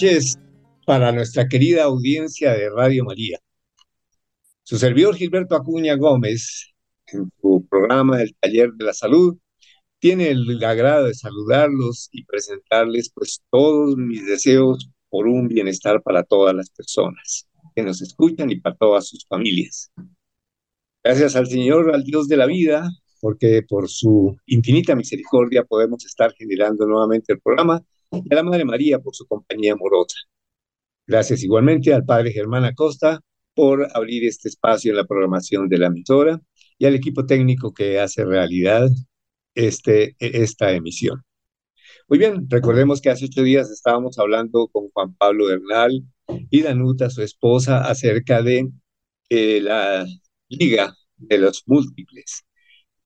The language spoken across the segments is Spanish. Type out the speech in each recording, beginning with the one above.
Noches para nuestra querida audiencia de Radio María. Su servidor Gilberto Acuña Gómez, en su programa El Taller de la Salud, tiene el agrado de saludarlos y presentarles pues todos mis deseos por un bienestar para todas las personas que nos escuchan y para todas sus familias. Gracias al Señor, al Dios de la vida, porque por su infinita misericordia podemos estar generando nuevamente el programa y a la Madre María por su compañía amorosa. Gracias igualmente al Padre Germán Acosta por abrir este espacio en la programación de la emisora y al equipo técnico que hace realidad este, esta emisión. Muy bien, recordemos que hace ocho días estábamos hablando con Juan Pablo Bernal y Danuta, su esposa, acerca de eh, la Liga de los Múltiples.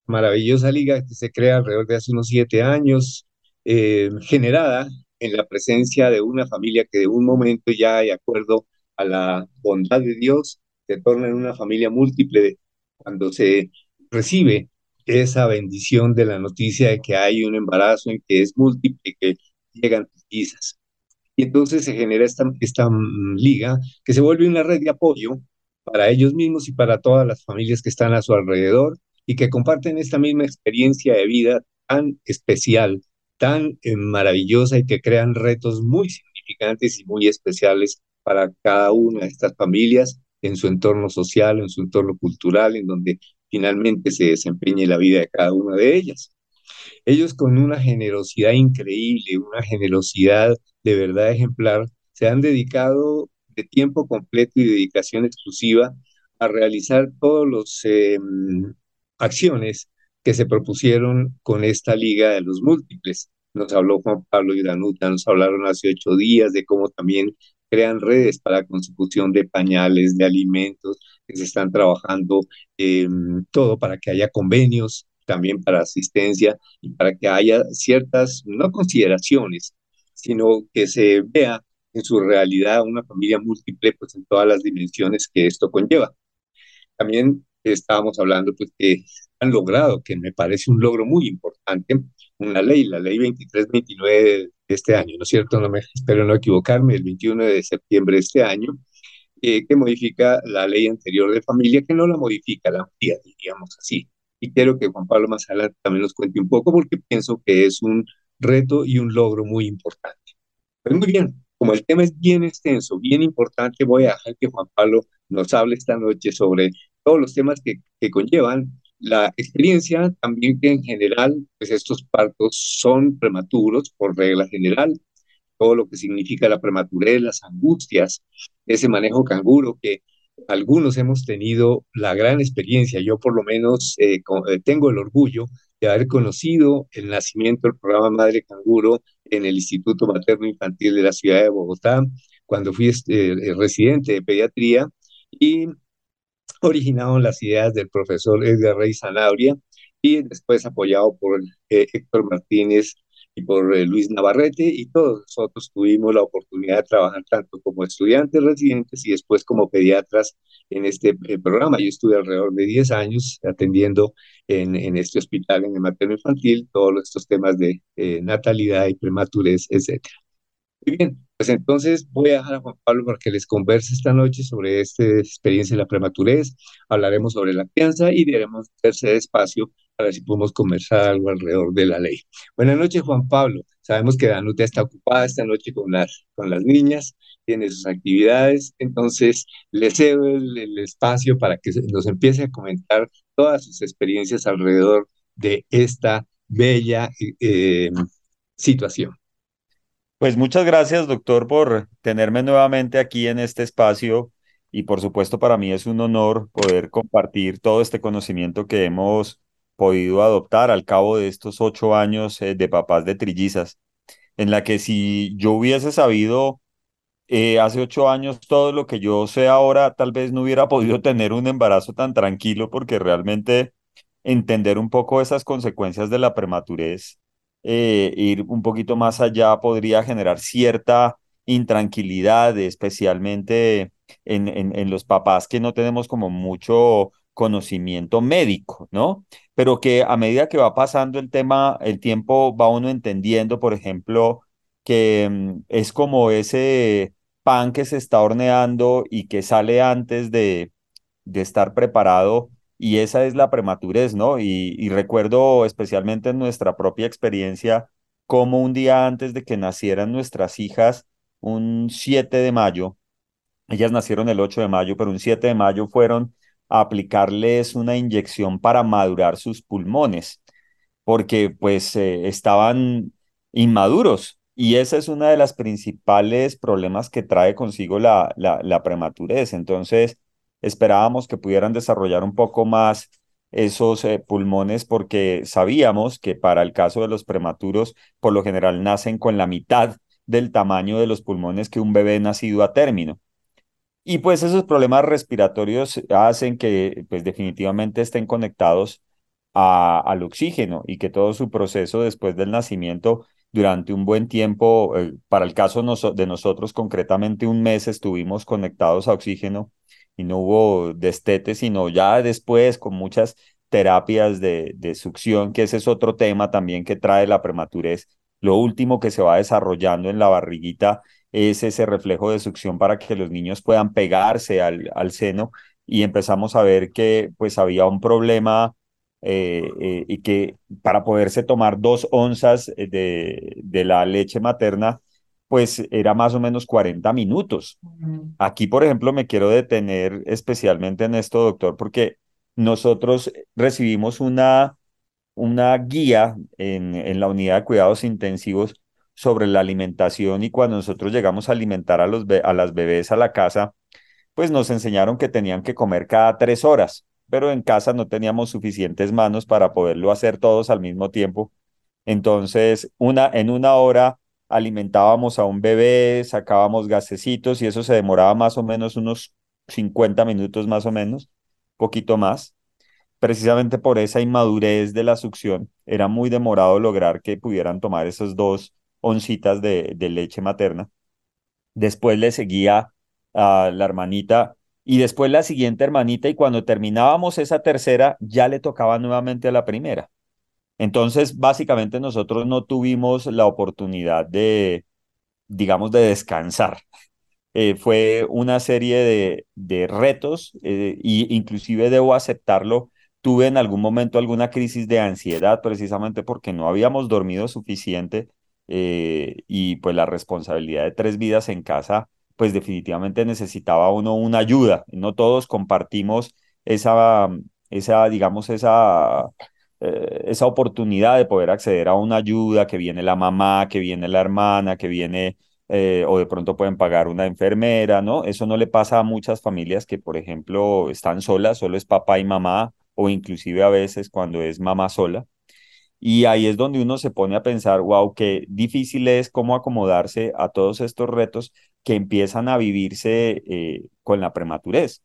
Maravillosa liga que se crea alrededor de hace unos siete años, eh, generada en la presencia de una familia que de un momento ya, de acuerdo a la bondad de Dios, se torna en una familia múltiple cuando se recibe esa bendición de la noticia de que hay un embarazo en que es múltiple, que llegan quizás. Y entonces se genera esta, esta mm, liga que se vuelve una red de apoyo para ellos mismos y para todas las familias que están a su alrededor y que comparten esta misma experiencia de vida tan especial tan eh, maravillosa y que crean retos muy significantes y muy especiales para cada una de estas familias en su entorno social, en su entorno cultural, en donde finalmente se desempeñe la vida de cada una de ellas. Ellos con una generosidad increíble, una generosidad de verdad ejemplar, se han dedicado de tiempo completo y dedicación exclusiva a realizar todas las em, acciones que se propusieron con esta Liga de los Múltiples. Nos habló Juan Pablo y Danuta, nos hablaron hace ocho días de cómo también crean redes para consecución de pañales, de alimentos, que se están trabajando todo para que haya convenios, también para asistencia y para que haya ciertas, no consideraciones, sino que se vea en su realidad una familia múltiple, pues en todas las dimensiones que esto conlleva. También estábamos hablando pues que han logrado, que me parece un logro muy importante, una ley, la ley 2329 de este año, ¿no es cierto? No me, espero no equivocarme, el 21 de septiembre de este año, eh, que modifica la ley anterior de familia, que no la modifica, la amplía, diríamos así. Y quiero que Juan Pablo más adelante también nos cuente un poco, porque pienso que es un reto y un logro muy importante. Pues muy bien, como el tema es bien extenso, bien importante, voy a dejar que Juan Pablo nos hable esta noche sobre todos los temas que, que conllevan la experiencia también que en general, pues estos partos son prematuros por regla general, todo lo que significa la prematurez, las angustias, ese manejo canguro que algunos hemos tenido la gran experiencia, yo por lo menos eh, eh, tengo el orgullo de haber conocido el nacimiento del programa Madre Canguro en el Instituto Materno Infantil de la ciudad de Bogotá, cuando fui este, residente de pediatría. Y originaron las ideas del profesor Edgar Rey Zanabria y después apoyado por eh, Héctor Martínez y por eh, Luis Navarrete y todos nosotros tuvimos la oportunidad de trabajar tanto como estudiantes residentes y después como pediatras en este eh, programa. Yo estuve alrededor de 10 años atendiendo en, este hospital, en el materno infantil, todos estos temas de natalidad y prematurez, etc. Muy bien, pues entonces voy a dejar a Juan Pablo para que les converse esta noche sobre esta experiencia de la prematurez, hablaremos sobre la crianza y daremos tercer espacio para ver si podemos conversar algo alrededor de la ley. Buenas noches, Juan Pablo. Sabemos que Danuta está ocupada esta noche con las, con las niñas, tiene sus actividades, entonces le cedo el, espacio para que nos empiece a comentar todas sus experiencias alrededor de esta bella eh, situación. Pues muchas gracias, doctor, por tenerme nuevamente aquí en este espacio. Y por supuesto para mí es un honor poder compartir todo este conocimiento que hemos podido adoptar al cabo de estos ocho años eh, de papás de trillizas, en la que si yo hubiese sabido eh, hace ocho años todo lo que yo sé ahora, tal vez no hubiera podido tener un embarazo tan tranquilo porque realmente entender un poco esas consecuencias de la prematurez eh, ir un poquito más allá podría generar cierta intranquilidad, especialmente en, los papás que no tenemos como mucho conocimiento médico, ¿no? Pero que a medida que va pasando el tema, el tiempo va uno entendiendo, por ejemplo, que mm, es como ese pan que se está horneando y que sale antes de, de estar preparado y esa es la prematurez, ¿no? Y, y, recuerdo especialmente en nuestra propia experiencia como un día antes de que nacieran nuestras hijas, un 7 de mayo, ellas nacieron el 8 de mayo, pero un 7 de mayo fueron a aplicarles una inyección para madurar sus pulmones, porque pues eh, estaban inmaduros. Y esa es una de las principales problemas que trae consigo la, la, la prematurez. Entonces, esperábamos que pudieran desarrollar un poco más esos eh, pulmones porque sabíamos que para el caso de los prematuros, por lo general nacen con la mitad del tamaño de los pulmones que un bebé nacido a término. Y pues esos problemas respiratorios hacen que pues definitivamente estén conectados al oxígeno y que todo su proceso después del nacimiento durante un buen tiempo, eh, para el caso de nosotros concretamente un mes estuvimos conectados a oxígeno y no hubo destete, sino ya después con muchas terapias de, de succión, que ese es otro tema también que trae la prematurez. Lo último que se va desarrollando en la barriguita es ese reflejo de succión para que los niños puedan pegarse al, al seno y empezamos a ver que pues había un problema eh, eh, y que para poderse tomar dos onzas de, de la leche materna pues era más o menos 40 minutos. Aquí, por ejemplo, me quiero detener especialmente en esto, doctor, porque nosotros recibimos una, una guía en, en la unidad de cuidados intensivos sobre la alimentación y cuando nosotros llegamos a alimentar a, los, a las bebés a la casa, pues nos enseñaron que tenían que comer cada tres horas, pero en casa no teníamos suficientes manos para poderlo hacer todos al mismo tiempo. Entonces, una, en una hora alimentábamos a un bebé, sacábamos gasecitos y eso se demoraba más o menos unos 50 minutos más o menos, poquito más. Precisamente por esa inmadurez de la succión, era muy demorado lograr que pudieran tomar esas dos oncitas de, de leche materna. Después le seguía a la hermanita y después la siguiente hermanita y cuando terminábamos esa tercera ya le tocaba nuevamente a la primera. Entonces, básicamente nosotros no tuvimos la oportunidad de, digamos, de descansar. Eh, fue una serie de, de retos e inclusive debo aceptarlo. Tuve en algún momento alguna crisis de ansiedad precisamente porque no habíamos dormido suficiente eh, y pues la responsabilidad de tres vidas en casa, pues definitivamente necesitaba uno una ayuda. No todos compartimos esa, esa digamos, esa eh, esa oportunidad de poder acceder a una ayuda, que viene la mamá, que viene la hermana, que viene, eh, o de pronto pueden pagar una enfermera, ¿no? Eso no le pasa a muchas familias que, por ejemplo, están solas, solo es papá y mamá, o inclusive a veces cuando es mamá sola. Y ahí es donde uno se pone a pensar, wow, qué difícil es cómo acomodarse a todos estos retos que empiezan a vivirse eh, con la prematurez.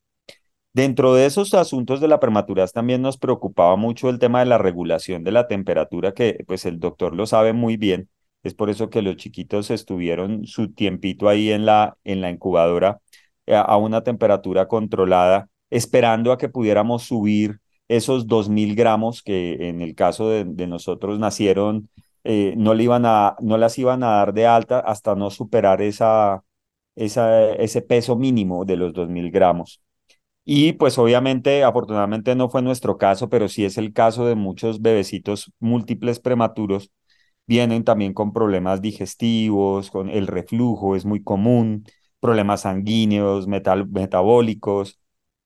Dentro de esos asuntos de la prematurez también nos preocupaba mucho el tema de la regulación de la temperatura, que pues el doctor lo sabe muy bien. Es por eso que los chiquitos estuvieron su tiempito ahí en la, en la incubadora eh, a una temperatura controlada, esperando a que pudiéramos subir esos 2.000 gramos que en el caso de, nosotros nacieron, eh, no, le iban a, no las iban a dar de alta hasta no superar esa, esa, ese peso mínimo de los 2.000 gramos. Y pues obviamente, afortunadamente no fue nuestro caso, pero sí es el caso de muchos bebecitos múltiples prematuros. Vienen también con problemas digestivos, con el reflujo es muy común, problemas sanguíneos, metabólicos,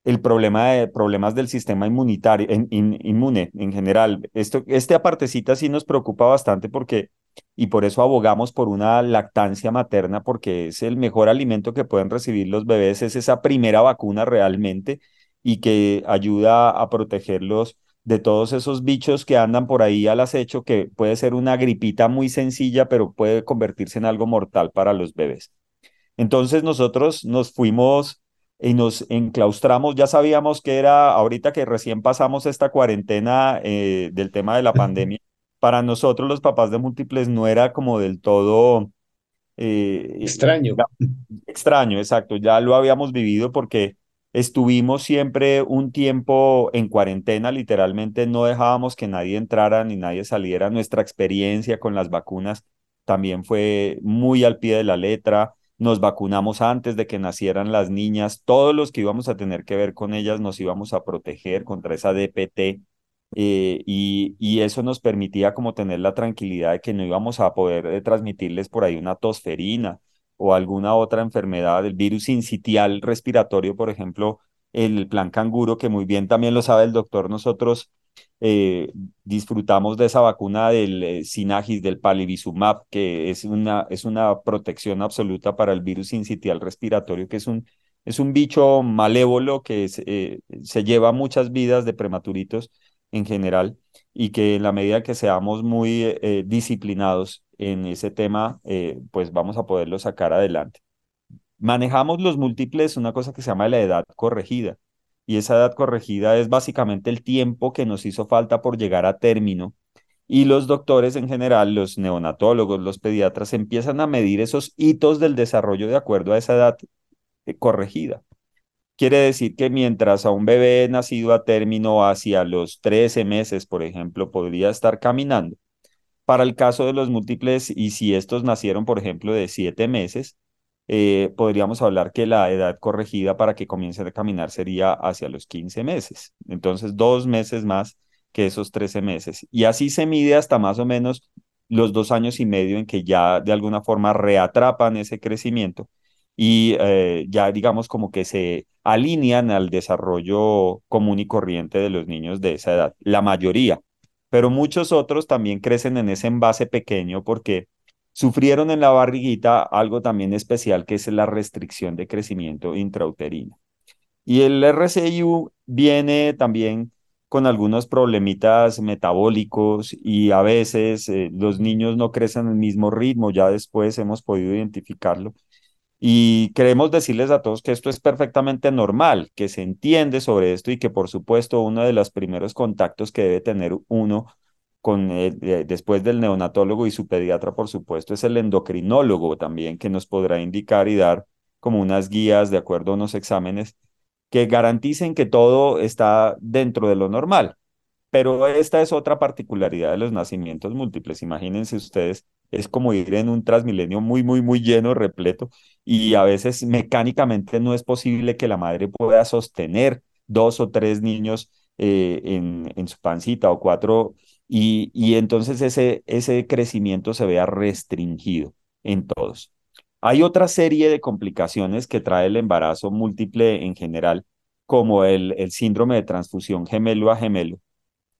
el problema de problemas del sistema inmunitario, inmune en general. Esto, esta partecita sí nos preocupa bastante porque, y por eso abogamos por una lactancia materna, porque es el mejor alimento que pueden recibir los bebés, es esa primera vacuna realmente y que ayuda a protegerlos de todos esos bichos que andan por ahí al acecho, que puede ser una gripita muy sencilla, pero puede convertirse en algo mortal para los bebés. Entonces nosotros nos fuimos y nos enclaustramos. Ya sabíamos que era, ahorita que recién pasamos esta cuarentena eh, del tema de la pandemia, para nosotros los papás de múltiples no era como del todo... Eh, extraño. extraño, exacto. Ya lo habíamos vivido porque estuvimos siempre un tiempo en cuarentena, literalmente no dejábamos que nadie entrara ni nadie saliera. Nuestra experiencia con las vacunas también fue muy al pie de la letra. Nos vacunamos antes de que nacieran las niñas. Todos los que íbamos a tener que ver con ellas nos íbamos a proteger contra esa DPT. Eh, y, y, eso nos permitía como tener la tranquilidad de que no íbamos a poder eh, transmitirles por ahí una tosferina o alguna otra enfermedad, el virus incitial respiratorio, por ejemplo, el plan canguro, que muy bien también lo sabe el doctor, nosotros eh, disfrutamos de esa vacuna del Sinagis, del Palivizumab, que es una, es una protección absoluta para el virus incitial respiratorio, que es un, es un bicho malévolo que se lleva muchas vidas de prematuritos en general y que en la medida que seamos muy disciplinados en ese tema, pues vamos a poderlo sacar adelante. Manejamos los múltiples, una cosa que se llama la edad corregida y esa edad corregida es básicamente el tiempo que nos hizo falta por llegar a término. Y los doctores en general, los neonatólogos, los pediatras, empiezan a medir esos hitos del desarrollo de acuerdo a esa edad eh, corregida. Quiere decir que mientras a un bebé nacido a término hacia los 13 meses, por ejemplo, podría estar caminando, para el caso de los múltiples, y si estos nacieron, por ejemplo, de 7 meses, eh, podríamos hablar que la edad corregida para que comiencen a caminar sería hacia los 15 meses. Entonces, dos meses más que esos 13 meses. Y así se mide hasta más o menos los dos años y medio en que ya de alguna forma reatrapan ese crecimiento y eh, ya digamos como que se alinean al desarrollo común y corriente de los niños de esa edad, la mayoría, pero muchos otros también crecen en ese envase pequeño porque Sufrieron en la barriguita algo también especial que es la restricción de crecimiento intrauterino. Y el RCIU viene también con algunos problemitas metabólicos y a veces eh, los niños no crecen al mismo ritmo, ya después hemos podido identificarlo. Y queremos decirles a todos que esto es perfectamente normal, que se entiende sobre esto y que por supuesto uno de los primeros contactos que debe tener uno con, después del neonatólogo y su pediatra, por supuesto, es el endocrinólogo también, que nos podrá indicar y dar como unas guías de acuerdo a unos exámenes que garanticen que todo está dentro de lo normal. Pero esta es otra particularidad de los nacimientos múltiples. Imagínense ustedes, es como ir en un transmilenio muy, muy, muy lleno, repleto, y a veces mecánicamente no es posible que la madre pueda sostener dos o tres niños eh, en, su pancita o cuatro y, entonces ese, ese crecimiento se vea restringido en todos. Hay otra serie de complicaciones que trae el embarazo múltiple en general, como el síndrome de transfusión gemelo a gemelo,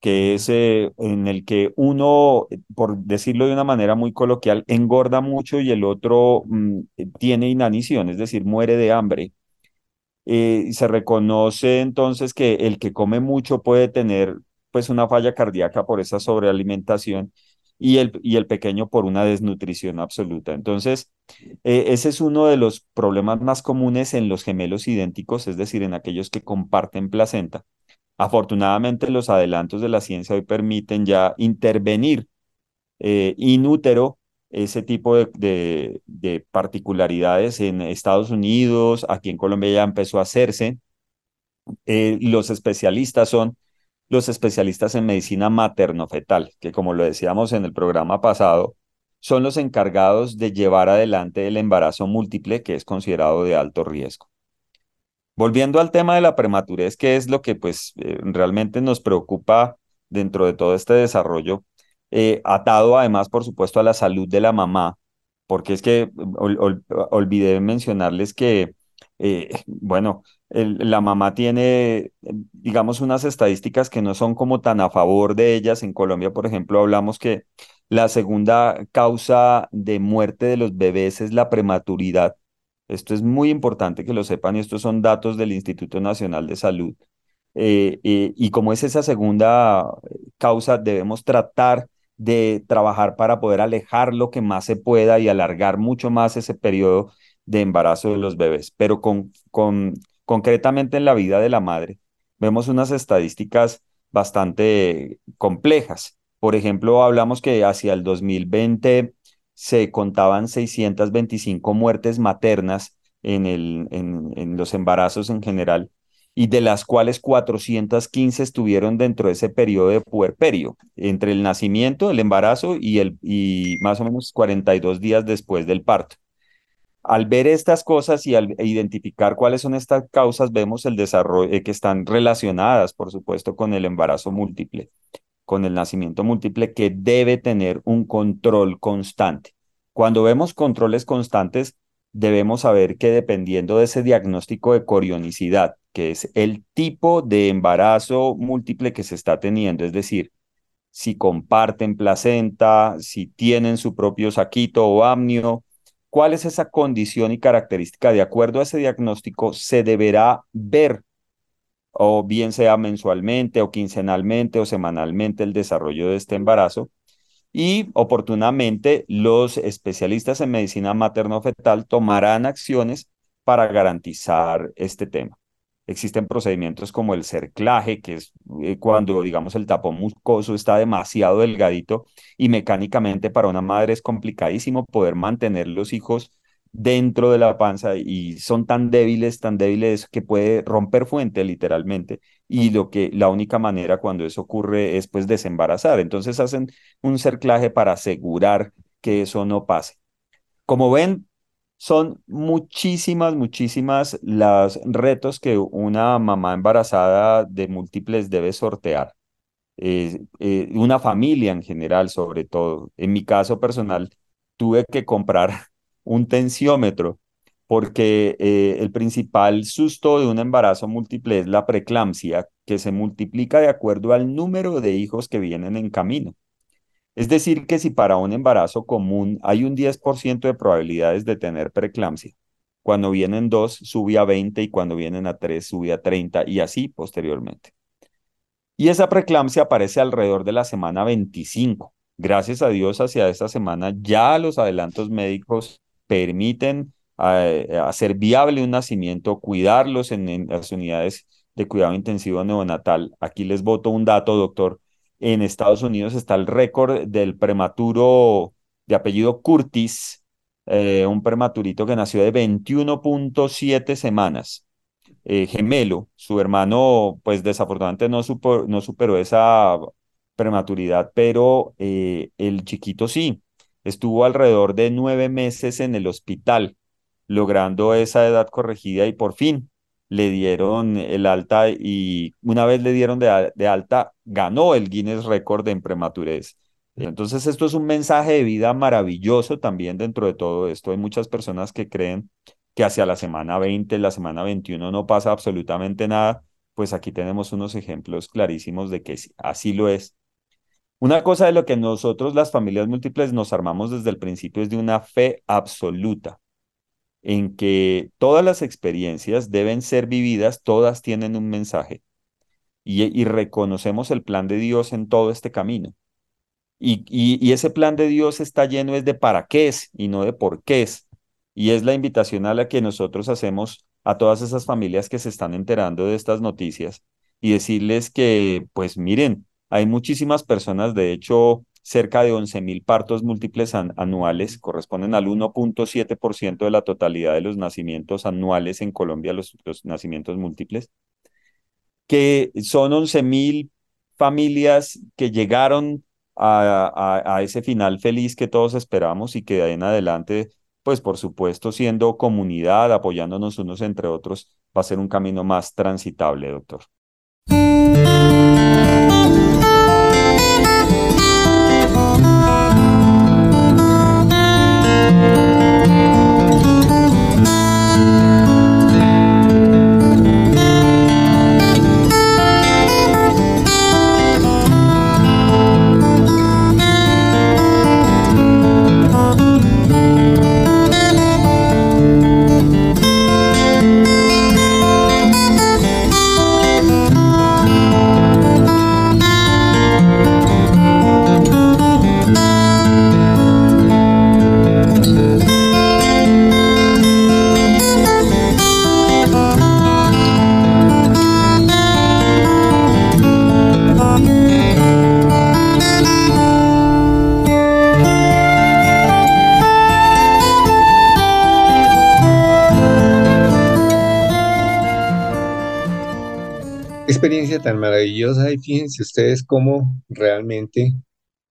que es eh, en el que uno, por decirlo de una manera muy coloquial, engorda mucho y el otro mm, tiene inanición, es decir, muere de hambre. Eh, se reconoce entonces que el que come mucho puede tener pues una falla cardíaca por esa sobrealimentación y el, y el pequeño por una desnutrición absoluta. Entonces, eh, ese es uno de los problemas más comunes en los gemelos idénticos, es decir, en aquellos que comparten placenta. Afortunadamente, los adelantos de la ciencia hoy permiten ya intervenir eh, inútero ese tipo de, de, particularidades en Estados Unidos, aquí en Colombia ya empezó a hacerse. Eh, los especialistas son los especialistas en medicina materno-fetal, que como lo decíamos en el programa pasado, son los encargados de llevar adelante el embarazo múltiple que es considerado de alto riesgo. Volviendo al tema de la prematurez, que es lo que pues eh, realmente nos preocupa dentro de todo este desarrollo, eh, atado además, por supuesto, a la salud de la mamá, porque es que olvidé mencionarles que, eh, bueno, la mamá tiene, digamos, unas estadísticas que no son como tan a favor de ellas. En Colombia, por ejemplo, hablamos que la segunda causa de muerte de los bebés es la prematuridad. Esto es muy importante que lo sepan y estos son datos del Instituto Nacional de Salud. Eh, eh, y como es esa segunda causa, debemos tratar de trabajar para poder alejar lo que más se pueda y alargar mucho más ese periodo de embarazo de los bebés, pero con, con concretamente en la vida de la madre, vemos unas estadísticas bastante complejas. Por ejemplo, hablamos que hacia el 2020 se contaban 625 muertes maternas en, el, en, los embarazos en general y de las cuales 415 estuvieron dentro de ese periodo de puerperio, entre el nacimiento, el embarazo y, el, y más o menos 42 días después del parto. Al ver estas cosas y al identificar cuáles son estas causas, vemos el desarrollo eh, que están relacionadas, por supuesto, con el embarazo múltiple, con el nacimiento múltiple, que debe tener un control constante. Cuando vemos controles constantes, debemos saber que dependiendo de ese diagnóstico de corionicidad, que es el tipo de embarazo múltiple que se está teniendo, es decir, si comparten placenta, si tienen su propio saquito o amnio, cuál es esa condición y característica. De acuerdo a ese diagnóstico, se deberá ver, o bien sea mensualmente o quincenalmente o semanalmente, el desarrollo de este embarazo. Y oportunamente los especialistas en medicina materno-fetal tomarán acciones para garantizar este tema. Existen procedimientos como el cerclaje, que es eh, cuando, digamos, el tapón mucoso está demasiado delgadito y mecánicamente para una madre es complicadísimo poder mantener los hijos dentro de la panza y son tan débiles, tan débiles que puede romper fuente literalmente. Y lo que la única manera cuando eso ocurre es pues desembarazar. Entonces hacen un cerclaje para asegurar que eso no pase. Como ven, son muchísimas, muchísimas las retos que una mamá embarazada de múltiples debe sortear. Eh, eh, una familia en general, sobre todo. En mi caso personal, tuve que comprar un tensiómetro porque eh, el principal susto de un embarazo múltiple es la preeclampsia, que se multiplica de acuerdo al número de hijos que vienen en camino. Es decir, que si para un embarazo común hay un 10% de probabilidades de tener preeclampsia, cuando vienen dos sube a 20 y cuando vienen a tres sube a 30 y así posteriormente. Y esa preeclampsia aparece alrededor de la semana 25. Gracias a Dios, hacia esta semana ya los adelantos médicos permiten eh, hacer viable un nacimiento, cuidarlos en, las unidades de cuidado intensivo neonatal. Aquí les voto un dato, doctor en Estados Unidos está el récord del prematuro de apellido Curtis, eh, un prematurito que nació de 21.7 semanas, eh, gemelo. Su hermano, pues desafortunadamente no, no superó esa prematuridad, pero el chiquito sí. Estuvo alrededor de nueve meses en el hospital, logrando esa edad corregida y por fin le dieron el alta y una vez le dieron de, alta, ganó el Guinness Record en prematurez. Entonces esto es un mensaje de vida maravilloso también dentro de todo esto. Hay muchas personas que creen que hacia la semana 20, la semana 21 no pasa absolutamente nada. Pues aquí tenemos unos ejemplos clarísimos de que así lo es. Una cosa de lo que nosotros las familias múltiples nos armamos desde el principio es de una fe absoluta en que todas las experiencias deben ser vividas, todas tienen un mensaje y, reconocemos el plan de Dios en todo este camino. Y, y, ese plan de Dios está lleno es de para qué es y no de por qué es. Y es la invitación a la que nosotros hacemos a todas esas familias que se están enterando de estas noticias y decirles que, pues miren, hay muchísimas personas, de hecho, cerca de 11.000 partos múltiples anuales, corresponden al 1.7% de la totalidad de los nacimientos anuales en Colombia, los, nacimientos múltiples, que son 11.000 familias que llegaron a, a, ese final feliz que todos esperamos y que de ahí en adelante, pues por supuesto, siendo comunidad, apoyándonos unos entre otros, va a ser un camino más transitable, doctor. Maravillosa y fíjense ustedes cómo realmente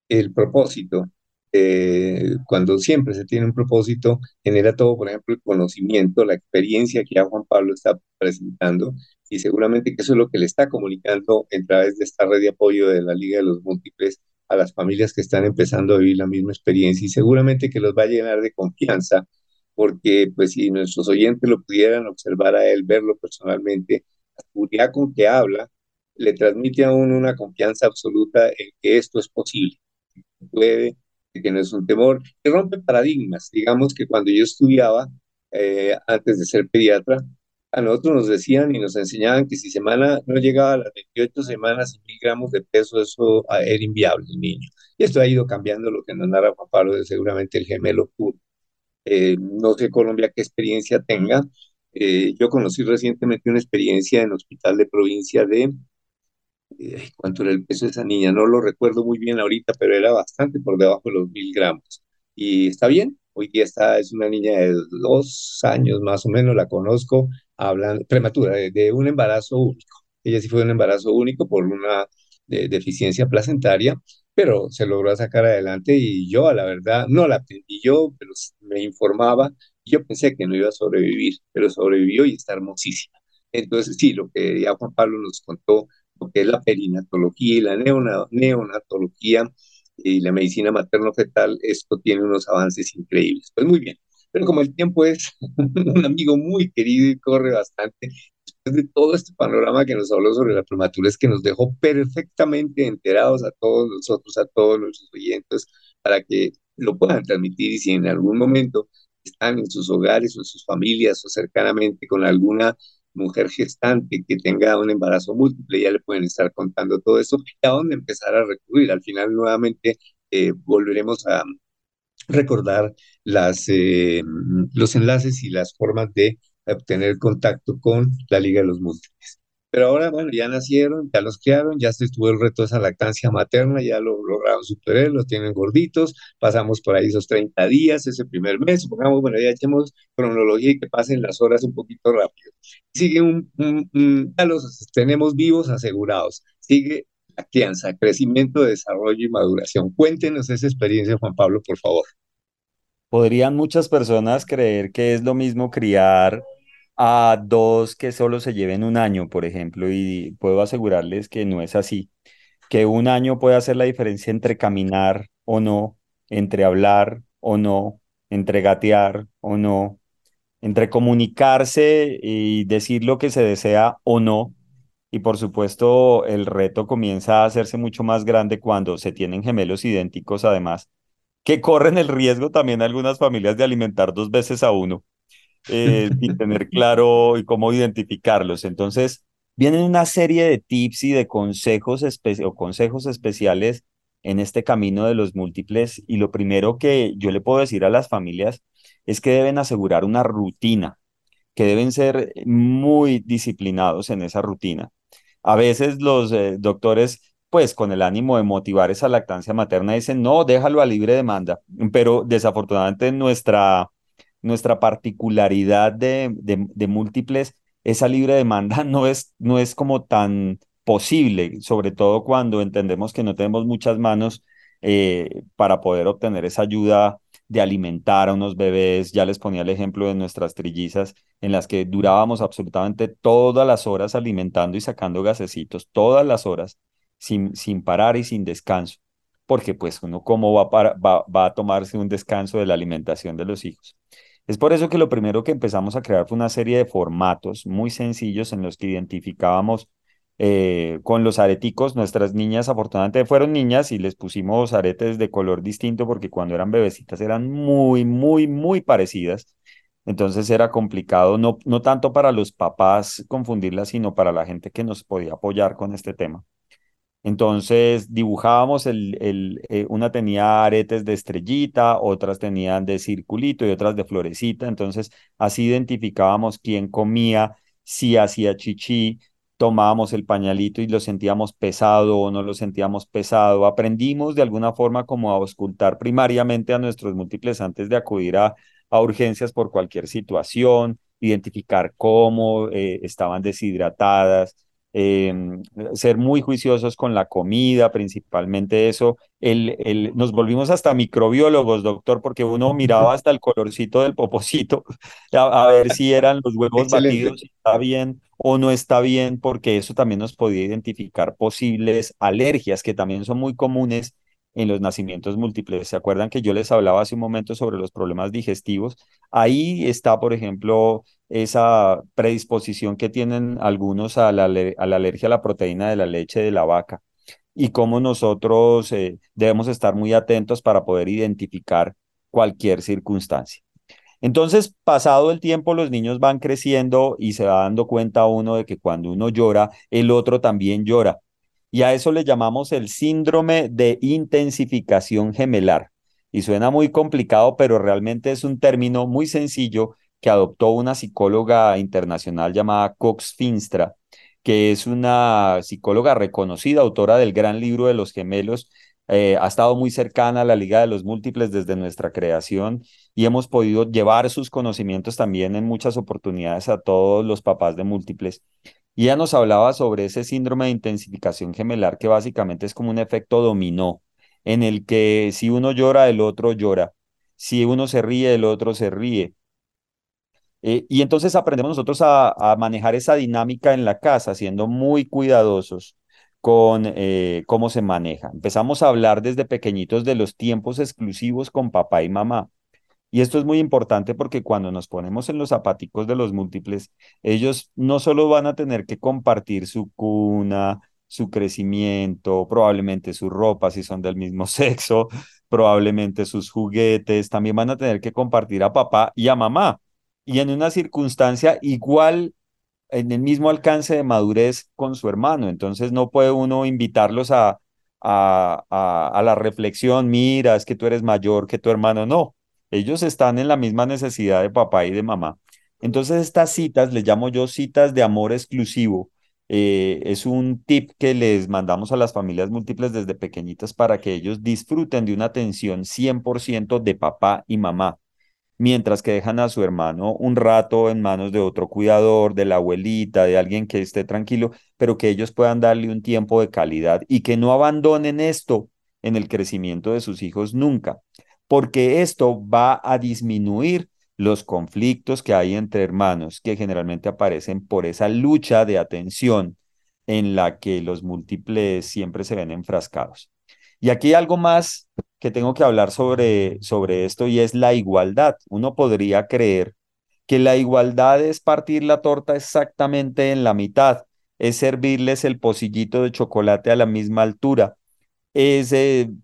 el propósito, eh, cuando siempre se tiene un propósito, genera todo, por ejemplo, el conocimiento, la experiencia que ya Juan Pablo está presentando y seguramente que eso es lo que le está comunicando a través de esta red de apoyo de la Liga de los Múltiples a las familias que están empezando a vivir la misma experiencia y seguramente que los va a llenar de confianza porque pues si nuestros oyentes lo pudieran observar a él, verlo personalmente, la seguridad con que habla le transmite a uno una confianza absoluta en que esto es posible, que puede, que no es un temor, que rompe paradigmas. Digamos que cuando yo estudiaba, eh, antes de ser pediatra, a nosotros nos decían y nos enseñaban que si semana no llegaba a las 28 semanas y mil gramos de peso, eso ah, era inviable el niño. Y esto ha ido cambiando lo que nos narra Juan Pablo de seguramente el gemelo puro. Eh, no sé Colombia qué experiencia tenga. Eh, yo conocí recientemente una experiencia en hospital de provincia de, eh, ¿cuánto era el peso de esa niña? No lo recuerdo muy bien ahorita, pero era bastante por debajo de los mil gramos. Y está bien, hoy día está, es una niña de dos años más o menos, la conozco, hablando, prematura, de, un embarazo único. Ella sí fue un embarazo único por una deficiencia placentaria pero se logró sacar adelante y yo, a la verdad, no la aprendí yo, pero me informaba. Y yo pensé que no iba a sobrevivir, pero sobrevivió y está hermosísima. Entonces, sí, lo que ya Juan Pablo nos contó, que es la perinatología y la neonatología y la medicina materno-fetal, esto tiene unos avances increíbles. Pues muy bien. Pero como el tiempo es un amigo muy querido y corre bastante, de todo este panorama que nos habló sobre la prematurez, que nos dejó perfectamente enterados a todos nosotros, a todos nuestros oyentes, para que lo puedan transmitir y si en algún momento están en sus hogares o en sus familias o cercanamente con alguna mujer gestante que tenga un embarazo múltiple, ya le pueden estar contando todo eso y a dónde empezar a recurrir. Al final, nuevamente, eh, volveremos a recordar las, eh, los enlaces y las formas de obtener contacto con la Liga de los Múltiples. Pero ahora, bueno, ya nacieron, ya los criaron, ya se estuvo el reto de esa lactancia materna, ya lo lograron superar, los tienen gorditos, pasamos por ahí esos 30 días, ese primer mes, supongamos, bueno, ya echemos cronología y que pasen las horas un poquito rápido. Sigue un, ya los tenemos vivos asegurados, sigue crianza, crecimiento, desarrollo y maduración. Cuéntenos esa experiencia, Juan Pablo, por favor. Podrían muchas personas creer que es lo mismo criar a dos que solo se lleven un año, por ejemplo, y puedo asegurarles que no es así, que un año puede hacer la diferencia entre caminar o no, entre hablar o no, entre gatear o no, entre comunicarse y decir lo que se desea o no. Y por supuesto, el reto comienza a hacerse mucho más grande cuando se tienen gemelos idénticos, además que corren el riesgo también algunas familias de alimentar dos veces a uno eh, sin tener claro y cómo identificarlos. Entonces, vienen una serie de tips y de consejos, o consejos especiales en este camino de los múltiples. Y lo primero que yo le puedo decir a las familias es que deben asegurar una rutina, que deben ser muy disciplinados en esa rutina. A veces los eh, doctores pues con el ánimo de motivar esa lactancia materna, dicen, no, déjalo a libre demanda. Pero desafortunadamente nuestra, nuestra particularidad de, de, múltiples, esa libre demanda no es, no es como tan posible, sobre todo cuando entendemos que no tenemos muchas manos eh, para poder obtener esa ayuda de alimentar a unos bebés. Ya les ponía el ejemplo de nuestras trillizas en las que durábamos absolutamente todas las horas alimentando y sacando gasecitos, todas las horas sin, parar y sin descanso, porque pues uno cómo va, para, va, va a tomarse un descanso de la alimentación de los hijos. Es por eso que lo primero que empezamos a crear fue una serie de formatos muy sencillos en los que identificábamos eh, con los areticos. Nuestras niñas afortunadamente fueron niñas y les pusimos aretes de color distinto porque cuando eran bebecitas eran muy, muy, muy parecidas. Entonces era complicado, no, no tanto para los papás confundirlas, sino para la gente que nos podía apoyar con este tema. Entonces dibujábamos, el, el, eh, una tenía aretes de estrellita, otras tenían de circulito y otras de florecita. Entonces así identificábamos quién comía, si hacía chichi, tomábamos el pañalito y lo sentíamos pesado o no lo sentíamos pesado. Aprendimos de alguna forma como a auscultar primariamente a nuestros múltiples antes de acudir a, urgencias por cualquier situación, identificar cómo eh, estaban deshidratadas, em, ser muy juiciosos con la comida, principalmente eso. El, el, nos volvimos hasta microbiólogos, doctor, porque uno miraba hasta el colorcito del popocito a, a ver si eran los huevos Excelente. batidos, si está bien o no está bien, porque eso también nos podía identificar posibles alergias que también son muy comunes en los nacimientos múltiples. ¿Se acuerdan que yo les hablaba hace un momento sobre los problemas digestivos? Ahí está, por ejemplo, esa predisposición que tienen algunos a la, alergia a la proteína de la leche de la vaca y cómo nosotros eh, debemos estar muy atentos para poder identificar cualquier circunstancia. Entonces, pasado el tiempo, los niños van creciendo y se va dando cuenta uno de que cuando uno llora, el otro también llora. Y a eso le llamamos el síndrome de intensificación gemelar. Y suena muy complicado, pero realmente es un término muy sencillo que adoptó una psicóloga internacional llamada Cox Finstra, que es una psicóloga reconocida, autora del gran libro de los gemelos, eh, ha estado muy cercana a la Liga de los Múltiples desde nuestra creación y hemos podido llevar sus conocimientos también en muchas oportunidades a todos los papás de múltiples. Y ella nos hablaba sobre ese síndrome de intensificación gemelar que básicamente es como un efecto dominó, en el que si uno llora, el otro llora. Si uno se ríe, el otro se ríe. Eh, y entonces aprendemos nosotros a, a, manejar esa dinámica en la casa, siendo muy cuidadosos con eh, cómo se maneja. Empezamos a hablar desde pequeñitos de los tiempos exclusivos con papá y mamá. Y esto es muy importante porque cuando nos ponemos en los zapaticos de los múltiples, ellos no solo van a tener que compartir su cuna, su crecimiento, probablemente su ropa si son del mismo sexo, probablemente sus juguetes, también van a tener que compartir a papá y a mamá. Y en una circunstancia igual en el mismo alcance de madurez con su hermano. Entonces no puede uno invitarlos a, a, a, a, la reflexión, mira, es que tú eres mayor que tu hermano. No, ellos están en la misma necesidad de papá y de mamá. Entonces estas citas, les llamo yo citas de amor exclusivo. Eh, es un tip que les mandamos a las familias múltiples desde pequeñitas para que ellos disfruten de una atención 100% de papá y mamá mientras que dejan a su hermano un rato en manos de otro cuidador, de la abuelita, de alguien que esté tranquilo, pero que ellos puedan darle un tiempo de calidad y que no abandonen esto en el crecimiento de sus hijos nunca, porque esto va a disminuir los conflictos que hay entre hermanos, que generalmente aparecen por esa lucha de atención en la que los múltiples siempre se ven enfrascados. Y aquí hay algo más que tengo que hablar sobre, sobre esto y es la igualdad. Uno podría creer que la igualdad es partir la torta exactamente en la mitad, es servirles el pocillito de chocolate a la misma altura, es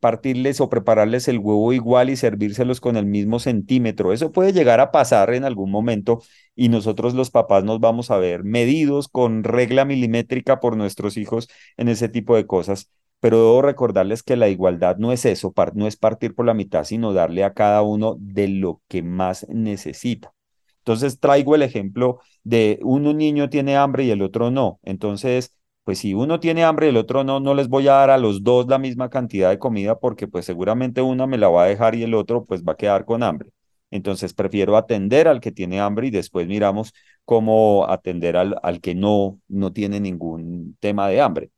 partirles o prepararles el huevo igual y servírselos con el mismo centímetro. Eso puede llegar a pasar en algún momento y nosotros los papás nos vamos a ver medidos con regla milimétrica por nuestros hijos en ese tipo de cosas pero debo recordarles que la igualdad no es eso, no es partir por la mitad, sino darle a cada uno de lo que más necesita. Entonces traigo el ejemplo de uno niño tiene hambre y el otro no. Entonces, pues si uno tiene hambre y el otro no, no les voy a dar a los dos la misma cantidad de comida porque pues seguramente una me la va a dejar y el otro pues va a quedar con hambre. Entonces prefiero atender al que tiene hambre y después miramos cómo atender al, al que no, no tiene ningún tema de hambre.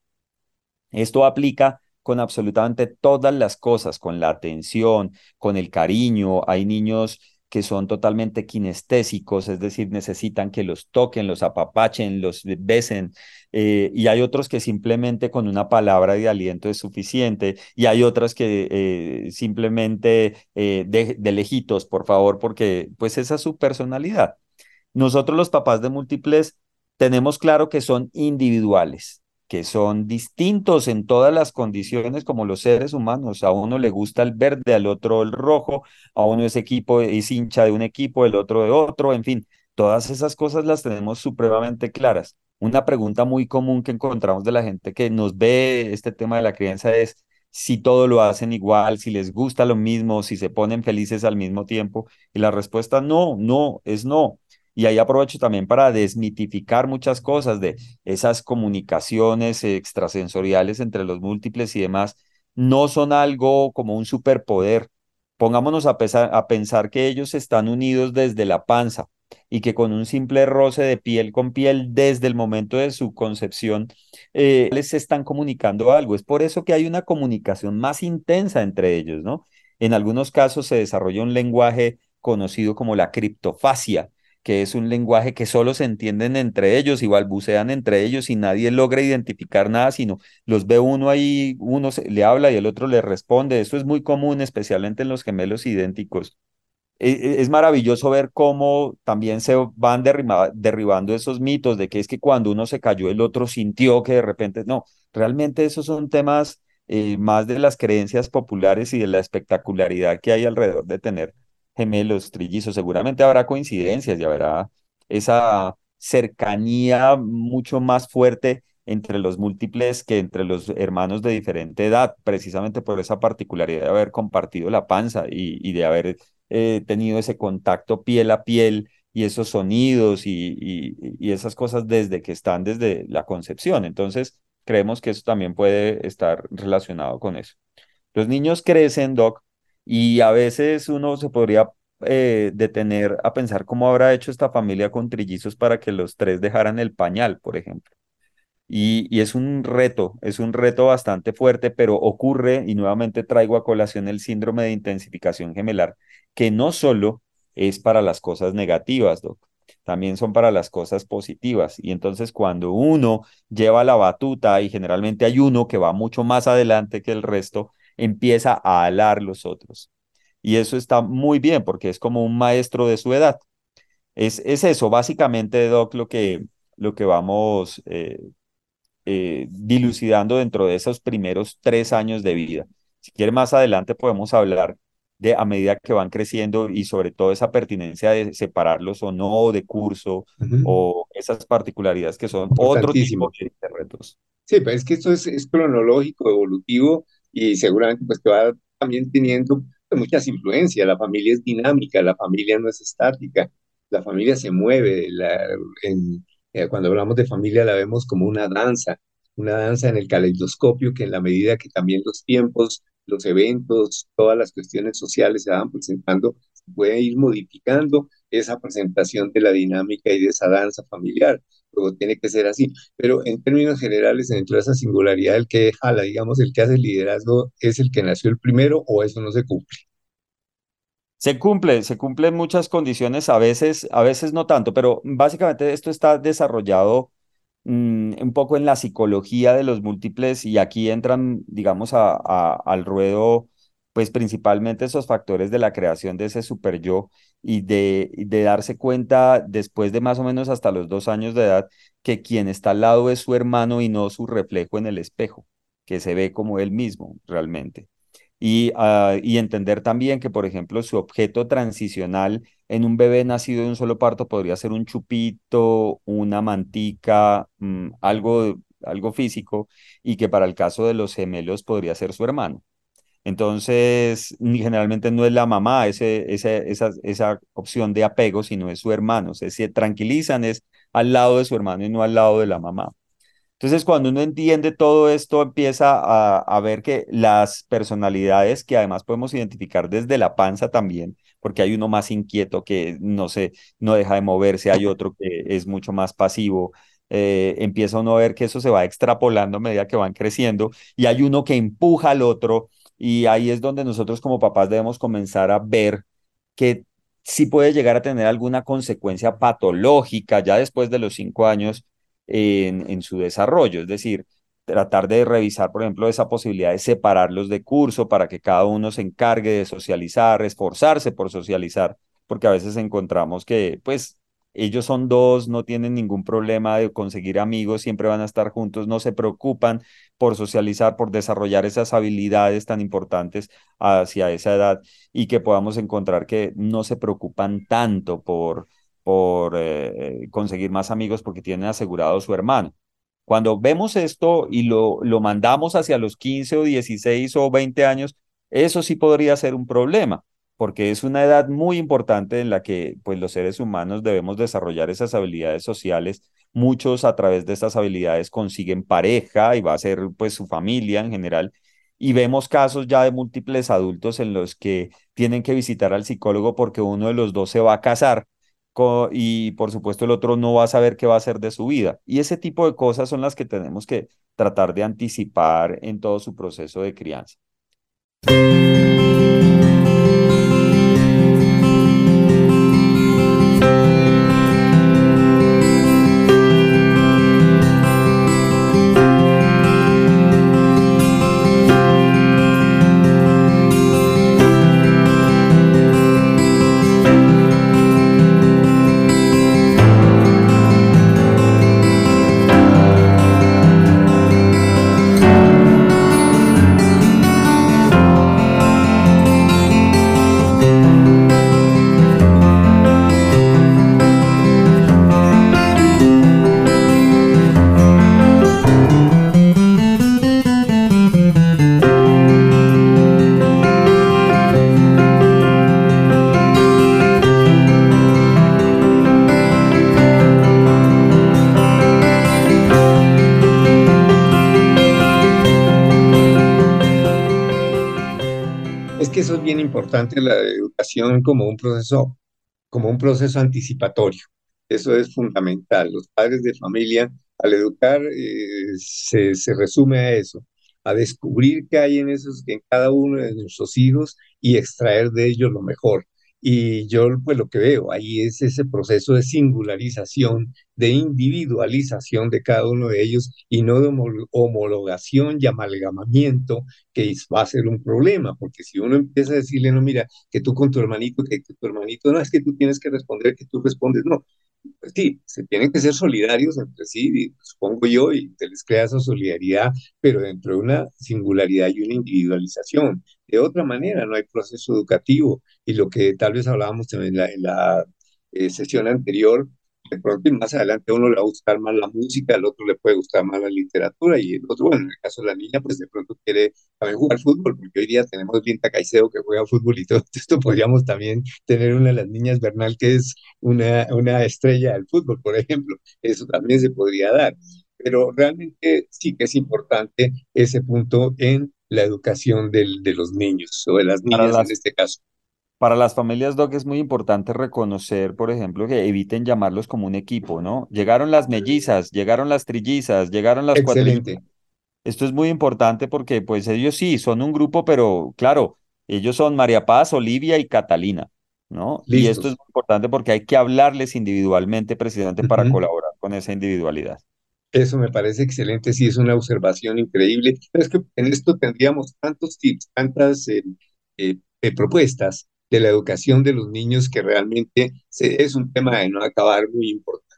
Esto aplica con absolutamente todas las cosas, con la atención, con el cariño. Hay niños que son totalmente kinestésicos, es decir, necesitan que los toquen, los apapachen, los besen, eh, y hay otros que simplemente con una palabra de aliento es suficiente, y hay otras que eh, simplemente eh, de, lejitos, por favor, porque pues esa es su personalidad. Nosotros los papás de múltiples tenemos claro que son individuales, que son distintos en todas las condiciones como los seres humanos. A uno le gusta el verde, al otro el rojo, a uno es equipo, es hincha de un equipo, el otro de otro, en fin, todas esas cosas las tenemos supremamente claras. Una pregunta muy común que encontramos de la gente que nos ve este tema de la crianza es si todo lo hacen igual, si les gusta lo mismo, si se ponen felices al mismo tiempo. Y la respuesta no, no, es no. Y ahí aprovecho también para desmitificar muchas cosas de esas comunicaciones extrasensoriales entre los múltiples y demás. No son algo como un superpoder. Pongámonos a, a pensar que ellos están unidos desde la panza. Y que con un simple roce de piel con piel desde el momento de su concepción eh, les están comunicando algo. Es por eso que hay una comunicación más intensa entre ellos, ¿no? En algunos casos se desarrolla un lenguaje conocido como la criptofasia, que es un lenguaje que solo se entienden entre ellos y balbucean entre ellos y nadie logra identificar nada, sino los ve uno ahí, uno le habla y el otro le responde. Eso es muy común, especialmente en los gemelos idénticos. E, e, es maravilloso ver cómo también se van derribando esos mitos de que es que cuando uno se cayó el otro sintió que de repente, no, realmente esos son temas eh, más de las creencias populares y de la espectacularidad que hay alrededor de tener gemelos, trillizos. Seguramente habrá coincidencias y habrá esa cercanía mucho más fuerte entre los múltiples que entre los hermanos de diferente edad, precisamente por esa particularidad de haber compartido la panza y de haber eh, tenido ese contacto piel a piel y esos sonidos y, y, esas cosas desde que están desde la concepción. Entonces, creemos que eso también puede estar relacionado con eso. Los niños crecen, Doc, y a veces uno se podría eh, detener a pensar cómo habrá hecho esta familia con trillizos para que los tres dejaran el pañal, por ejemplo. Y, es un reto, es un reto bastante fuerte, pero ocurre, y nuevamente traigo a colación el síndrome de intensificación gemelar, que no solo es para las cosas negativas, Doc, también son para las cosas positivas. Y entonces cuando uno lleva la batuta y generalmente hay uno que va mucho más adelante que el resto, empieza a alar los otros. Y eso está muy bien porque es como un maestro de su edad. Es, es eso, básicamente, Doc, lo que, lo que vamos eh, eh, dilucidando dentro de esos primeros tres años de vida. Si quiere más adelante podemos hablar de a medida que van creciendo y sobre todo esa pertinencia de separarlos o no de curso o esas particularidades que son otro tipo de retos. Sí, pero es que esto es, es cronológico, evolutivo y seguramente pues que va también teniendo muchas influencias. La familia es dinámica, la familia no es estática, la familia se mueve, la, en, eh, cuando hablamos de familia la vemos como una danza, una danza en el caleidoscopio que en la medida que también los tiempos, los eventos, todas las cuestiones sociales se van presentando, se puede ir modificando esa presentación de la dinámica y de esa danza familiar. Luego tiene que ser así. Pero en términos generales, dentro de esa singularidad, el que jala, digamos, el que hace el liderazgo es el que nació el primero o eso no se cumple. Se cumple, se cumplen muchas condiciones, a veces, a veces no tanto, pero básicamente esto está desarrollado mm, un poco en la psicología de los múltiples y aquí entran, digamos, a, al ruedo, pues principalmente esos factores de la creación de ese super yo y de, de darse cuenta después de más o menos hasta los dos años de edad que quien está al lado es su hermano y no su reflejo en el espejo, que se ve como él mismo realmente. Ah, y, entender también que, por ejemplo, su objeto transicional en un bebé nacido de un solo parto podría ser un chupito, una mantica, mm, algo, algo físico, y que para el caso de los gemelos podría ser su hermano. Entonces, generalmente no es la mamá ese, esa, esa opción de apego, sino es su hermano. se tranquilizan es al lado de su hermano y no al lado de la mamá. Entonces, cuando uno entiende todo esto, empieza a, ver que las personalidades, que además podemos identificar desde la panza también, porque hay uno más inquieto que no se, no deja de moverse, hay otro que es mucho más pasivo, eh, empieza uno a ver que eso se va extrapolando a medida que van creciendo, y hay uno que empuja al otro, y ahí es donde nosotros como papás debemos comenzar a ver que sí puede llegar a tener alguna consecuencia patológica ya después de los cinco años en, su desarrollo. Es decir, tratar de revisar, por ejemplo, esa posibilidad de separarlos de curso para que cada uno se encargue de socializar, esforzarse por socializar, porque a veces encontramos que, pues, ellos son dos, no tienen ningún problema de conseguir amigos, siempre van a estar juntos, no se preocupan por socializar, por desarrollar esas habilidades tan importantes hacia esa edad y que podamos encontrar que no se preocupan tanto por por eh, conseguir más amigos porque tienen asegurado su hermano. Cuando vemos esto y lo, lo mandamos hacia los 15 o 16 o 20 años, eso sí podría ser un problema, porque es una edad muy importante en la que pues, los seres humanos debemos desarrollar esas habilidades sociales. Muchos a través de estas habilidades consiguen pareja y va a ser pues su familia en general. Y vemos casos ya de múltiples adultos en los que tienen que visitar al psicólogo porque uno de los dos se va a casar y por supuesto el otro no va a saber qué va a hacer de su vida. Y ese tipo de cosas son las que tenemos que tratar de anticipar en todo su proceso de crianza. La educación como un proceso, como un proceso anticipatorio. Eso es fundamental. Los padres de familia, al educar, eh, se, se resume a eso, a descubrir qué hay en esos, en cada uno de nuestros hijos y extraer de ellos lo mejor. Y yo pues lo que veo ahí es ese proceso de singularización, de individualización de cada uno de ellos y no de homologación y amalgamamiento que va a ser un problema, porque si uno empieza a decirle, no, mira, que tú con tu hermanito, que, tu hermanito, no, es que tú tienes que responder, que tú respondes, no, pues sí, se tienen que ser solidarios entre sí, supongo yo, y se les crea esa solidaridad, pero dentro de una singularidad y una individualización. De otra manera, no hay proceso educativo. Y lo que tal vez hablábamos en la, en la eh, sesión anterior, de pronto más adelante a uno le va a gustar más la música, al otro le puede gustar más la literatura y el otro, bueno, en el caso de la niña, pues de pronto quiere también jugar fútbol, porque hoy día tenemos Vinta Caicedo que juega fútbol y todo esto, podríamos también tener una de las niñas Bernal que es una, una estrella del fútbol, por ejemplo, eso también se podría dar, pero realmente sí que es importante ese punto en la educación del, de los niños o de las niñas en este caso. Para las familias, Doc, es muy importante reconocer, por ejemplo, que eviten llamarlos como un equipo, ¿no? Llegaron las mellizas, llegaron las trillizas, llegaron las Excelente. Esto es muy importante porque, pues, ellos sí son un grupo, pero claro, ellos son María Paz, Olivia y Catalina, ¿no? Y esto es muy importante porque hay que hablarles individualmente, presidente, para colaborar con esa individualidad. Eso me parece excelente, sí, es una observación increíble. es que en esto tendríamos tantos tips, tantas eh, eh, eh, propuestas de la educación de los niños que realmente es un tema de no acabar muy importante.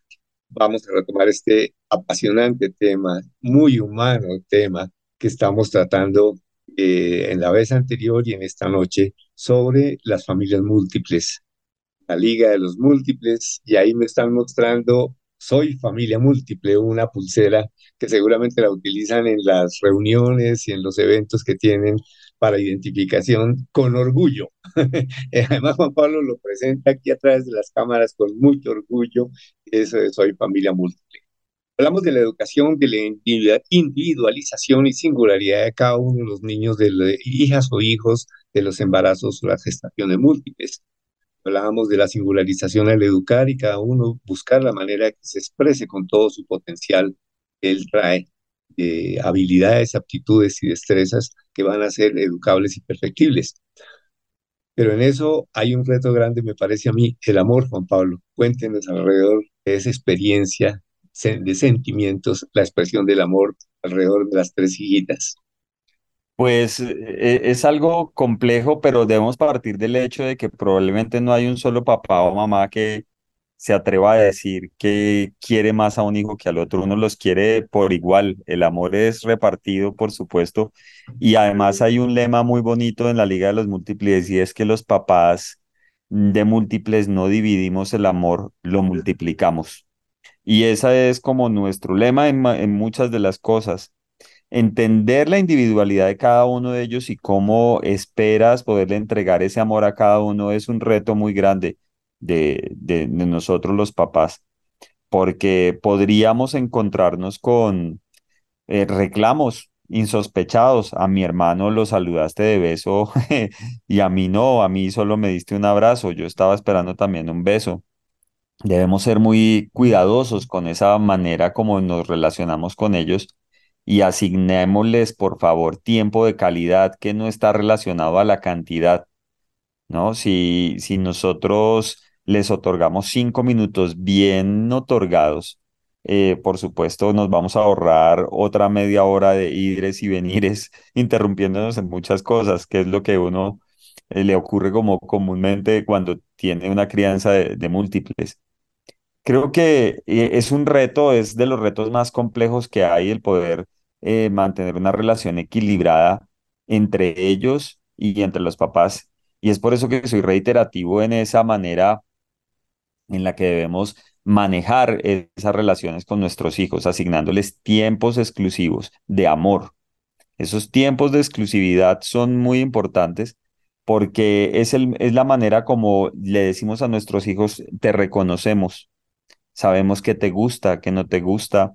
Vamos a retomar este apasionante tema, muy humano tema que estamos tratando eh, en la vez anterior y en esta noche sobre las familias múltiples, la Liga de los Múltiples, y ahí me están mostrando Soy Familia Múltiple, una pulsera que seguramente la utilizan en las reuniones y en los eventos que tienen para identificación con orgullo. Eh, además, Juan Pablo lo presenta aquí a través de las cámaras con mucho orgullo. Eso es Soy Familia Múltiple. Hablamos de la educación, de la individualización y singularidad de cada uno de los niños, de las hijas o hijos, de los embarazos o las gestaciones múltiples. Hablábamos de la singularización al educar y cada uno buscar la manera que se exprese con todo su potencial que él trae eh, habilidades, aptitudes y destrezas que van a ser educables y perfectibles. Pero en eso hay un reto grande, me parece a mí, el amor, Juan Pablo. Cuéntenos alrededor de esa experiencia de sentimientos, la expresión del amor alrededor de las tres hijitas. Pues e, e, es algo complejo, pero debemos partir del hecho de que probablemente no hay un solo papá o mamá que se atreva a decir que quiere más a un hijo que al otro. Uno los quiere por igual. El amor es repartido, por supuesto. Y además hay un lema muy bonito en la Liga de los Múltiples y es que los papás de múltiples no dividimos el amor, lo multiplicamos. Y ese es como nuestro lema en, en muchas de las cosas. Entender la individualidad de cada uno de ellos y cómo esperas poderle entregar ese amor a cada uno es un reto muy grande de, nosotros los papás, porque podríamos encontrarnos con eh, reclamos insospechados. A mi hermano lo saludaste de beso y a mí no, a mí solo me diste un abrazo, yo estaba esperando también un beso. Debemos ser muy cuidadosos con esa manera como nos relacionamos con ellos y asignémosles, por favor, tiempo de calidad que no está relacionado a la cantidad, ¿no? Si, si nosotros les otorgamos cinco minutos bien otorgados, eh, por supuesto, nos vamos a ahorrar otra media hora de ires y venires, interrumpiéndonos en muchas cosas, que es lo que uno eh, le ocurre como comúnmente cuando tiene una crianza de múltiples. Creo que eh, es un reto, es de los retos más complejos que hay el poder mantener una relación equilibrada entre ellos y entre los papás. Y es por eso que soy reiterativo en esa manera en la que debemos manejar esas relaciones con nuestros hijos, asignándoles tiempos exclusivos de amor. Esos tiempos de exclusividad son muy importantes porque es, el, es la manera como le decimos a nuestros hijos, te reconocemos sabemos que te gusta, que no te gusta.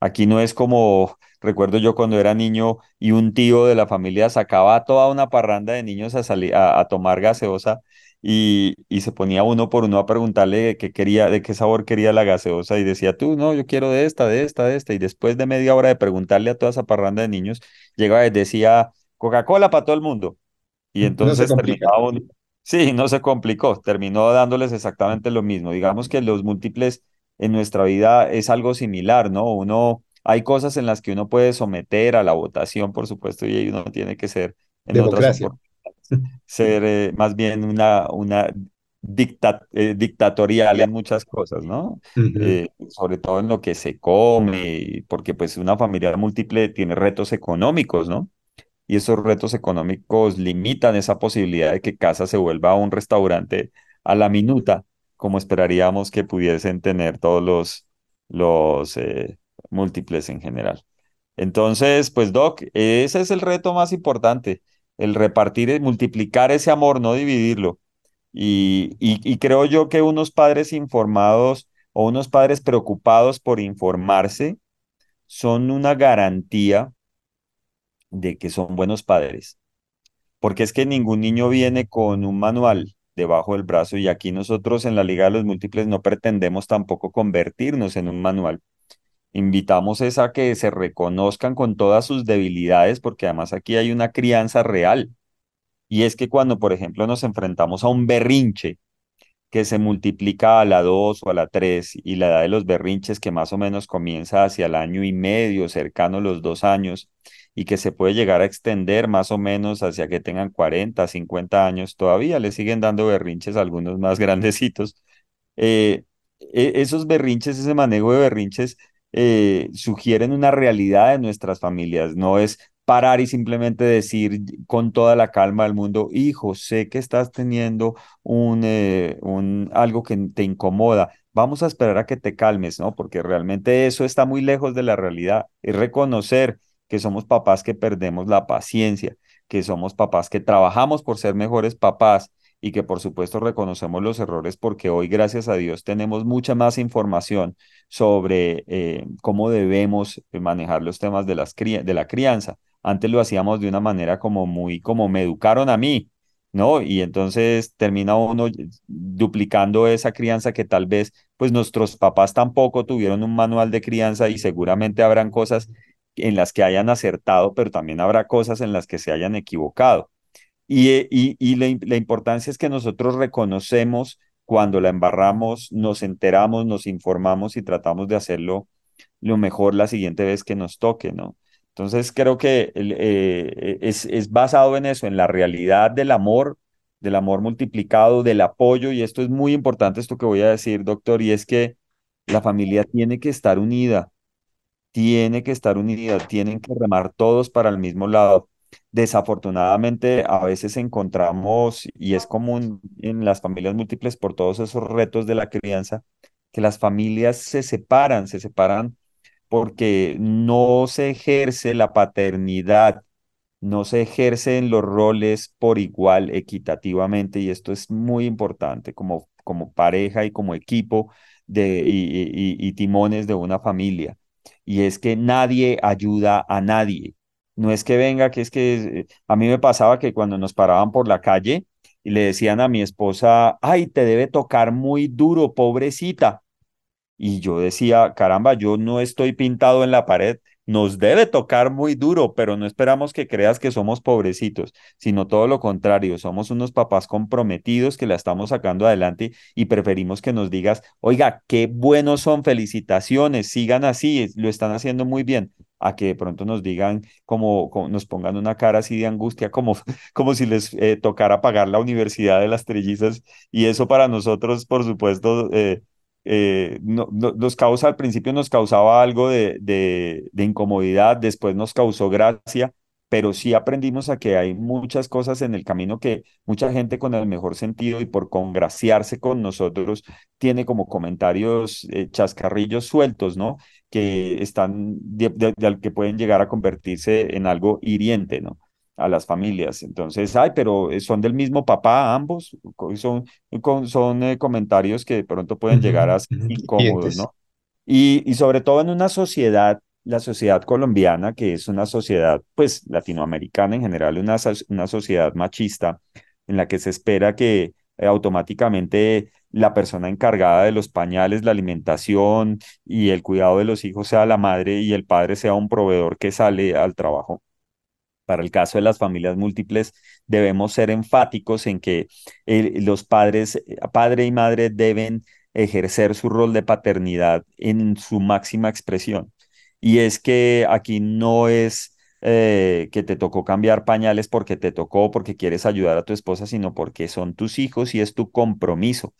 Aquí no es como, recuerdo yo cuando era niño y un tío de la familia sacaba toda una parranda de niños a, a tomar gaseosa y, y, se ponía uno por uno a preguntarle de qué quería, de qué sabor quería la gaseosa y decía, tú, no, yo quiero de esta, de esta, de esta. Y después de media hora de preguntarle a toda esa parranda de niños, llegaba y decía, Coca-Cola para todo el mundo. Y entonces terminaba uno, Sí, no se complicó, terminó dándoles exactamente lo mismo. Digamos que los múltiples en nuestra vida es algo similar, ¿no? Uno, hay cosas en las que uno puede someter a la votación, por supuesto, y uno tiene que ser en Democracia. Ser eh, más bien una, una dicta- eh, dictatorial en muchas cosas, ¿no? Eh, sobre todo en lo que se come, porque pues una familia múltiple tiene retos económicos, ¿no? y esos retos económicos limitan esa posibilidad de que casa se vuelva un restaurante a la minuta, como esperaríamos que pudiesen tener todos los, los eh, múltiples en general. Entonces, pues Doc, ese es el reto más importante, el repartir, multiplicar ese amor, no dividirlo. Y, y, y creo yo que unos padres informados o unos padres preocupados por informarse son una garantía de que son buenos padres. Porque es que ningún niño viene con un manual debajo del brazo y aquí nosotros en la Liga de los Múltiples no pretendemos tampoco convertirnos en un manual. Invitamos a que se reconozcan con todas sus debilidades porque además aquí hay una crianza real. Y es que cuando, por ejemplo, nos enfrentamos a un berrinche, que se multiplica a la 2 o a la 3 y la edad de los berrinches que más o menos comienza hacia el año y medio, cercano a los dos años, y que se puede llegar a extender más o menos hacia que tengan 40 50 años, todavía le siguen dando berrinches algunos más grandecitos. Eh, e- esos berrinches, ese manejo de berrinches, eh, sugieren una realidad de nuestras familias, no es parar y simplemente decir con toda la calma del mundo, hijo, sé que estás teniendo un, eh, un, algo que te incomoda. Vamos a esperar a que te calmes, ¿no? Porque realmente eso está muy lejos de la realidad. Es reconocer que somos papás que perdemos la paciencia, que somos papás que trabajamos por ser mejores papás y que por supuesto reconocemos los errores porque hoy, gracias a Dios, tenemos mucha más información sobre eh, cómo debemos manejar los temas de, las de la crianza. Antes lo hacíamos de una manera como muy, como me educaron a mí ¿no? Y entonces termina uno duplicando esa crianza que tal vez, pues nuestros papás tampoco tuvieron un manual de crianza y seguramente habrán cosas en las que hayan acertado, pero también habrá cosas en las que se hayan equivocado. Y, eh, y, y la, la importancia es que nosotros reconocemos cuando la embarramos, nos enteramos, nos informamos y tratamos de hacerlo lo mejor la siguiente vez que nos toque, ¿no? Entonces creo que eh, es, es basado en eso, en la realidad del amor, del amor multiplicado, del apoyo, y esto es muy importante, esto que voy a decir, doctor, y es que la familia tiene que estar unida, tiene que estar unida, tienen que remar todos para el mismo lado. Desafortunadamente, a veces encontramos, y es común en las familias múltiples por todos esos retos de la crianza, que las familias se separan, se separan porque no se ejerce la paternidad, no se ejercen los roles por igual, equitativamente, y esto es muy importante como, como pareja y como equipo de, y, y- y timones de una familia. Y es que nadie ayuda a nadie. No es que venga, que es que eh, a mí me pasaba que cuando nos paraban por la calle y le decían a mi esposa, ay, te debe tocar muy duro, pobrecita. Y yo decía, caramba, yo no estoy pintado en la pared, nos debe tocar muy duro, pero no esperamos que creas que somos pobrecitos, sino todo lo contrario, somos unos papás comprometidos que la estamos sacando adelante y preferimos que nos digas, oiga, qué buenos son, felicitaciones, sigan así, lo están haciendo muy bien a que de pronto nos digan, como, nos pongan una cara así de angustia, como, como si les eh, tocara pagar la universidad de las trellizas. Y eso para nosotros, por supuesto, eh, eh, no, nos causa, al principio nos causaba algo de, de, incomodidad, después nos causó gracia, pero sí aprendimos a que hay muchas cosas en el camino que mucha gente con el mejor sentido y por congraciarse con nosotros tiene como comentarios chascarrillos sueltos, ¿no? Que están, de, de, que pueden llegar a convertirse en algo hiriente, ¿no? a las familias. Entonces, ay, pero eh, son del mismo papá ambos, son, son eh, comentarios que de pronto pueden llegar a ser incómodos, ¿no? Y, y sobre todo en una sociedad, la sociedad colombiana, que es una sociedad, pues, latinoamericana en general, una, una sociedad machista, en la que se espera que eh, automáticamente la persona encargada de los pañales, la alimentación y el cuidado de los hijos sea la madre y el padre sea un proveedor que sale al trabajo para el caso de las familias múltiples, debemos ser enfáticos en que los padres, eh, padre y madre deben ejercer su rol de paternidad en su máxima expresión. Y es que aquí no es eh, que te tocó cambiar pañales porque te tocó, porque quieres ayudar a tu esposa, sino porque son tus hijos y es tu compromiso.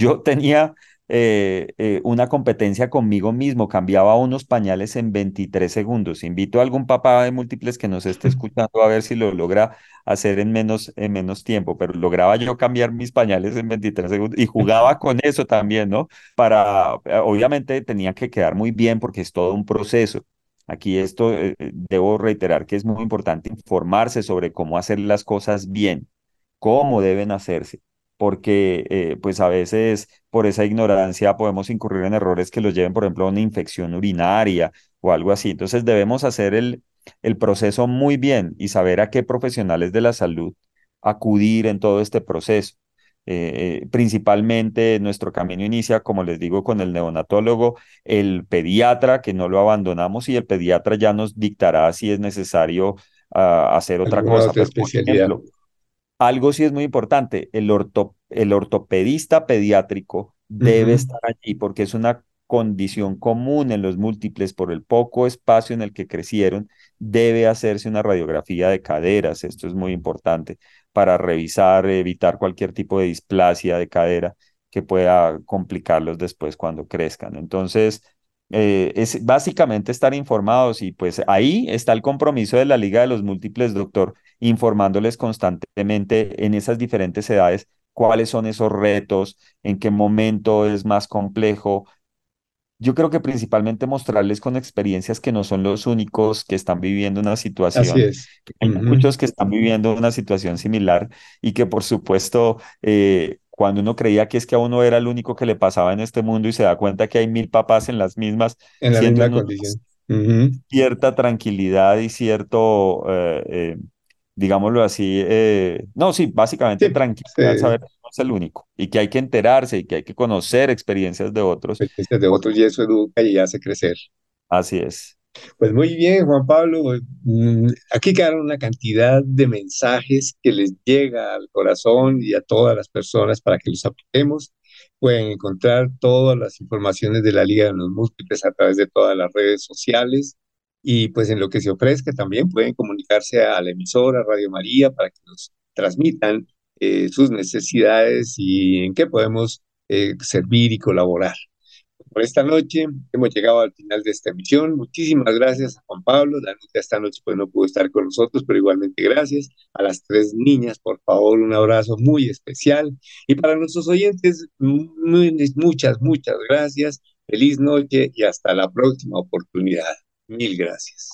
Yo tenía eh, eh, una competencia conmigo mismo, cambiaba unos pañales en 23 segundos. Invito a algún papá de múltiples que nos esté escuchando a ver si lo logra hacer en menos, en menos tiempo, pero lograba yo cambiar mis pañales en 23 segundos y jugaba con eso también, ¿no? Para, eh, obviamente tenía que quedar muy bien porque es todo un proceso. Aquí esto, debo reiterar que es muy importante informarse sobre cómo hacer las cosas bien, cómo deben hacerse porque eh, pues a veces por esa ignorancia podemos incurrir en errores que los lleven, por ejemplo, a una infección urinaria o algo así. Entonces debemos hacer el, el proceso muy bien y saber a qué profesionales de la salud acudir en todo este proceso. Eh, principalmente nuestro camino inicia, como les digo, con el neonatólogo, el pediatra, que no lo abandonamos, y el pediatra ya nos dictará si es necesario ah, hacer otra cosa. Otra especialidad? Algo sí es muy importante, el, orto, el ortopedista pediátrico debe estar allí porque es una condición común en los múltiples por el poco espacio en el que crecieron, debe hacerse una radiografía de caderas. Esto es muy importante para revisar, evitar cualquier tipo de displasia de cadera que pueda complicarlos después cuando crezcan. Entonces, eh, es básicamente estar informados y pues ahí está el compromiso de la Liga de los Múltiples, doctor, informándoles constantemente en esas diferentes edades cuáles son esos retos, en qué momento es más complejo. Yo creo que principalmente mostrarles con experiencias que no son los únicos que están viviendo una situación. Así es. Hay muchos que están viviendo una situación similar y que por supuesto eh, cuando uno creía que es que a uno era el único que le pasaba en este mundo y se da cuenta que hay mil papás en las mismas, en la misma condición. Cierta tranquilidad y cierto, eh, eh, digámoslo así, eh, no, sí, básicamente tranquilidad, saber que no es el único y que hay que enterarse y que hay que conocer experiencias de otros. Experiencias de otros y eso educa y hace crecer. Así es. Pues muy bien, Juan Pablo. Mm, aquí quedaron una cantidad de mensajes que les llega al corazón y a todas las personas para que los apliquemos. Pueden encontrar todas las informaciones de la Liga de los Múltiples a través de todas las redes sociales. Y pues en lo que se ofrezca también pueden comunicarse a la emisora Radio María para que nos transmitan eh, sus necesidades y en qué podemos eh, servir y colaborar por esta noche. Hemos llegado al final de esta emisión. Muchísimas gracias a Juan Pablo. Danuta esta noche pues no pudo estar con nosotros, pero igualmente gracias. A las tres niñas, por favor, un abrazo muy especial. Y para nuestros oyentes, muchas, muchas gracias. Feliz noche y hasta la próxima oportunidad. Mil gracias.